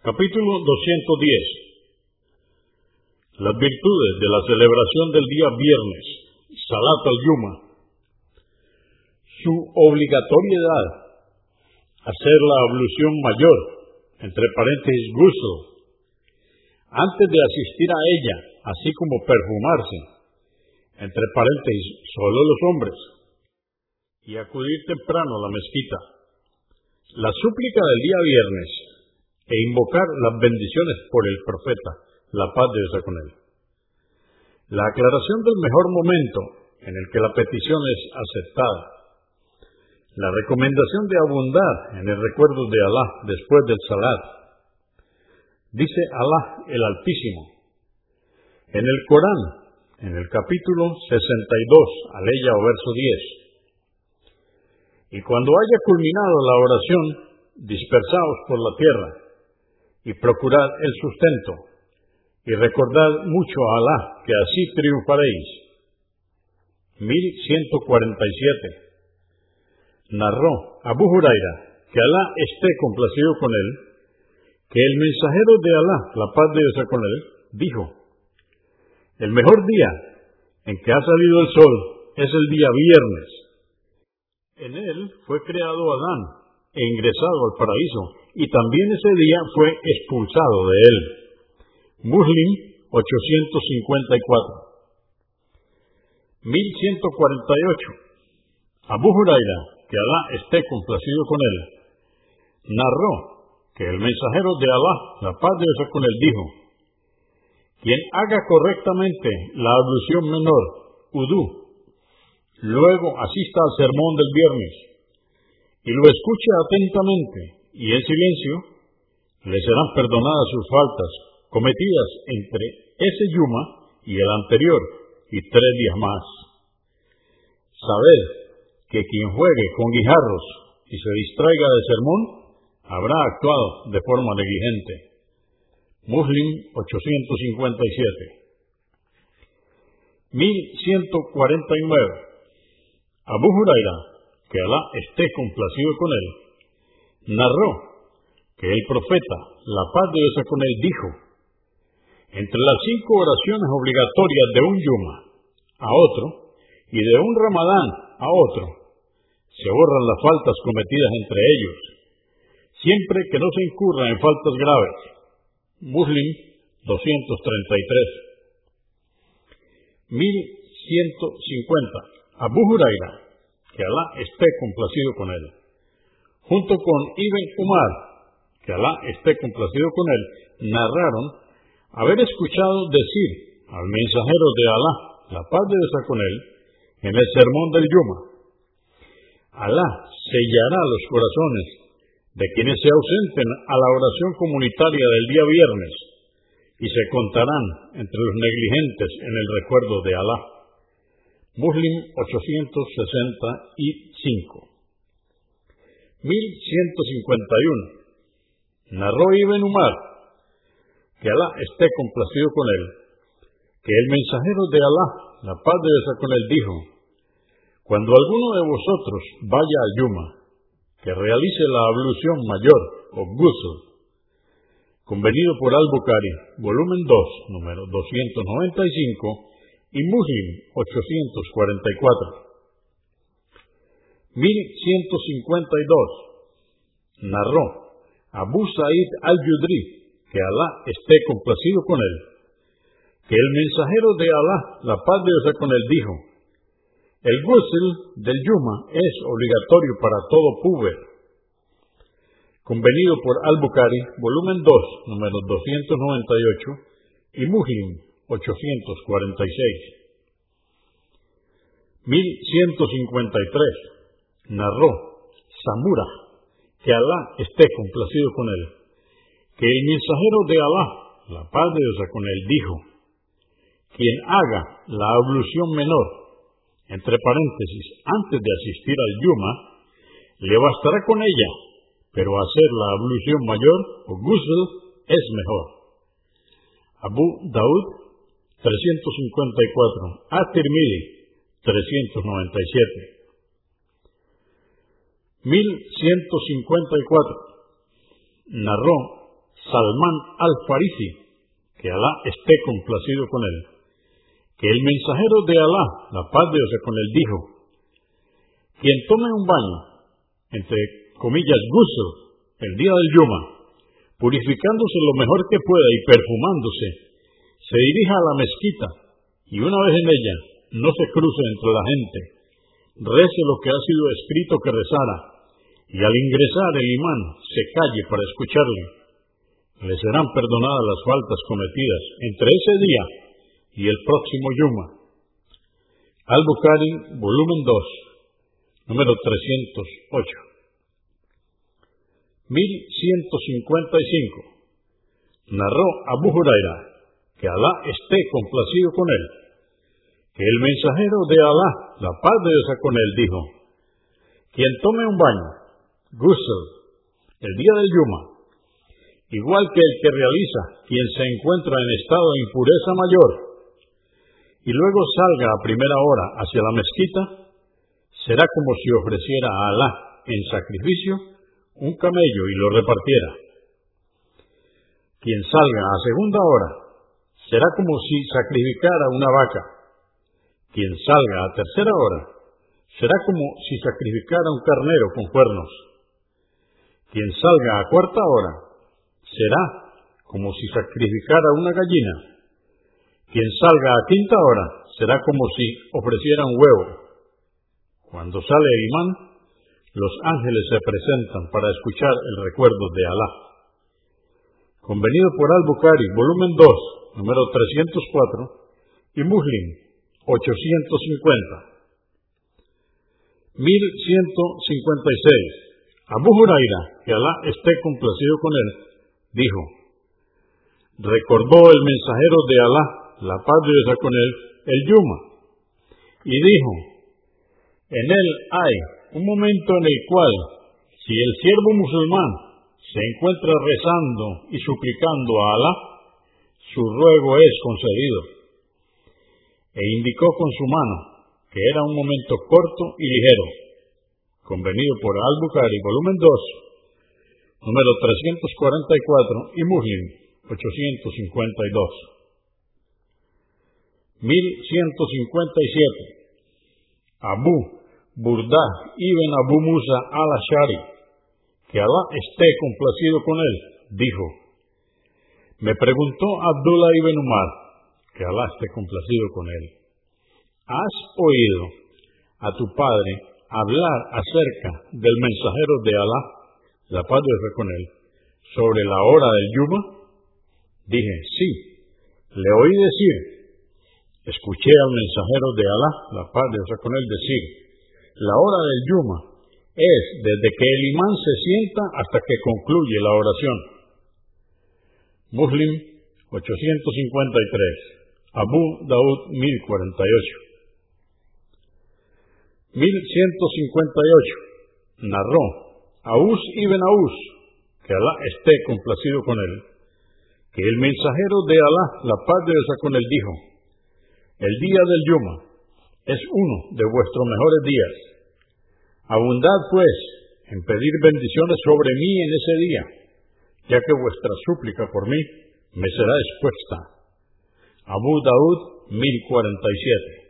Capítulo 210 Las virtudes de la celebración del día viernes, Salat al-Yuma. Su obligatoriedad, hacer la ablución mayor, entre paréntesis gusto, antes de asistir a ella, así como perfumarse, entre paréntesis solo los hombres, y acudir temprano a la mezquita. La súplica del día viernes e invocar las bendiciones por el profeta, la paz de Dios con él. La aclaración del mejor momento en el que la petición es aceptada. La recomendación de abundar en el recuerdo de Alá después del salat. Dice Alá el Altísimo. En el Corán, en el capítulo 62, aleya o verso 10. Y cuando haya culminado la oración, dispersaos por la tierra, y procurad el sustento, y recordad mucho a Alá, que así triunfaréis. 1147. Narró Abu Huraira, que Alá esté complacido con él, que el mensajero de Alá, la paz de Dios con él, dijo, el mejor día en que ha salido el sol es el día viernes. En él fue creado Adán e ingresado al paraíso, y también ese día fue expulsado de él. Muslim 854. 1148. Abu Huraira, que Alá esté complacido con él, narró que el mensajero de Alá, la paz de Dios con él, dijo, quien haga correctamente la ablución menor, udú, luego asista al sermón del viernes y lo escuche atentamente y en silencio, le serán perdonadas sus faltas cometidas entre ese yuma y el anterior y tres días más. Sabed que quien juegue con guijarros y se distraiga de sermón habrá actuado de forma negligente. Muslim 857 1149 Abu Huraira, que Alá esté complacido con él, narró que el profeta, la paz de Dios con él, dijo, entre las cinco oraciones obligatorias de un yuma a otro y de un ramadán a otro, se borran las faltas cometidas entre ellos, siempre que no se incurra en faltas graves. Muslim 233. 1150. Abu Huraira, que Alá esté complacido con él junto con Ibn Umar, que Alá esté complacido con él, narraron haber escuchado decir al mensajero de Alá, la paz de Dios con él, en el sermón del Yuma, Alá sellará los corazones de quienes se ausenten a la oración comunitaria del día viernes y se contarán entre los negligentes en el recuerdo de Alá. Muslim 865 1151. Narró Ibn Umar, que Alá esté complacido con él, que el mensajero de Alá, la paz de Dios con él, dijo, cuando alguno de vosotros vaya a Yuma, que realice la ablución mayor o ghusl, convenido por Al-Bukhari, volumen 2, número 295, y Muslim 844. 1152. Narró Abu Sa'id al-Yudri, que Alá esté complacido con él, que el mensajero de Alá, la paz de Dios con él, dijo, el ghusl del Yuma es obligatorio para todo puber. Convenido por Al-Bukhari, volumen 2, número 298, y Muslim, 846. 1153 narró Samura, que Alá esté complacido con él, que el mensajero de Alá, la paz de Dios con él, dijo, quien haga la ablución menor, entre paréntesis, antes de asistir al Yuma, le bastará con ella, pero hacer la ablución mayor o ghusl es mejor. Abu Daud 354, At-Tirmidhi 397. 1154. Narró Salman al-Farisi, que Alá esté complacido con él, que el mensajero de Alá, la paz de Dios con él, dijo, quien tome un baño, entre comillas, gusto, el día del Yuma, purificándose lo mejor que pueda y perfumándose, se dirija a la mezquita y una vez en ella no se cruce entre la gente, rece lo que ha sido escrito que rezara, y al ingresar el imán se calle para escucharle. Le serán perdonadas las faltas cometidas entre ese día y el próximo Yuma. Al-Bukhari, volumen 2, número 308. 1155. Narró Abu Huraira, que Alá esté complacido con él, que el mensajero de Alá, la paz de Dios con él, dijo, quien tome un baño, ghusl, el día del Yuma, igual que el que realiza quien se encuentra en estado de impureza mayor, y luego salga a primera hora hacia la mezquita, será como si ofreciera a Alá en sacrificio un camello y lo repartiera. Quien salga a segunda hora será como si sacrificara una vaca. Quien salga a tercera hora será como si sacrificara un carnero con cuernos. Quien salga a cuarta hora será como si sacrificara una gallina. Quien salga a quinta hora será como si ofreciera un huevo. Cuando sale el imán, los ángeles se presentan para escuchar el recuerdo de Alá. Convenido por Al-Bukhari, volumen 2, número 304, y Muslim, 850. 1156. Abu Huraira, que Alá esté complacido con él, dijo, recordó el mensajero de Alá, la paz de Dios con él, el Yuma, y dijo, en él hay un momento en el cual, si el siervo musulmán se encuentra rezando y suplicando a Alá, su ruego es concedido. E indicó con su mano que era un momento corto y ligero, convenido por Al-Bukhari, volumen 2, número 344 y Muslim, 852. 1157. Abu Burda ibn Abu Musa al-Ashari, que Alá esté complacido con él, dijo, me preguntó Abdullah ibn Umar, que Alá esté complacido con él, ¿has oído a tu padre hablar acerca del mensajero de Alá, la paz de con él, sobre la hora del Yuma? Dije, sí, le oí decir, escuché al mensajero de Alá, la paz de con él, decir, la hora del Yuma es desde que el imán se sienta hasta que concluye la oración. Muslim 853, Abu Daud 1048. 1158. Narró Aus ibn Aus, que Alá esté complacido con él, que el mensajero de Alá, la paz de Dios con él, dijo, el día del Yuma es uno de vuestros mejores días Abundad, pues, en pedir bendiciones sobre mí en ese día, ya que vuestra súplica por mí me será expuesta. Abu Daud 1047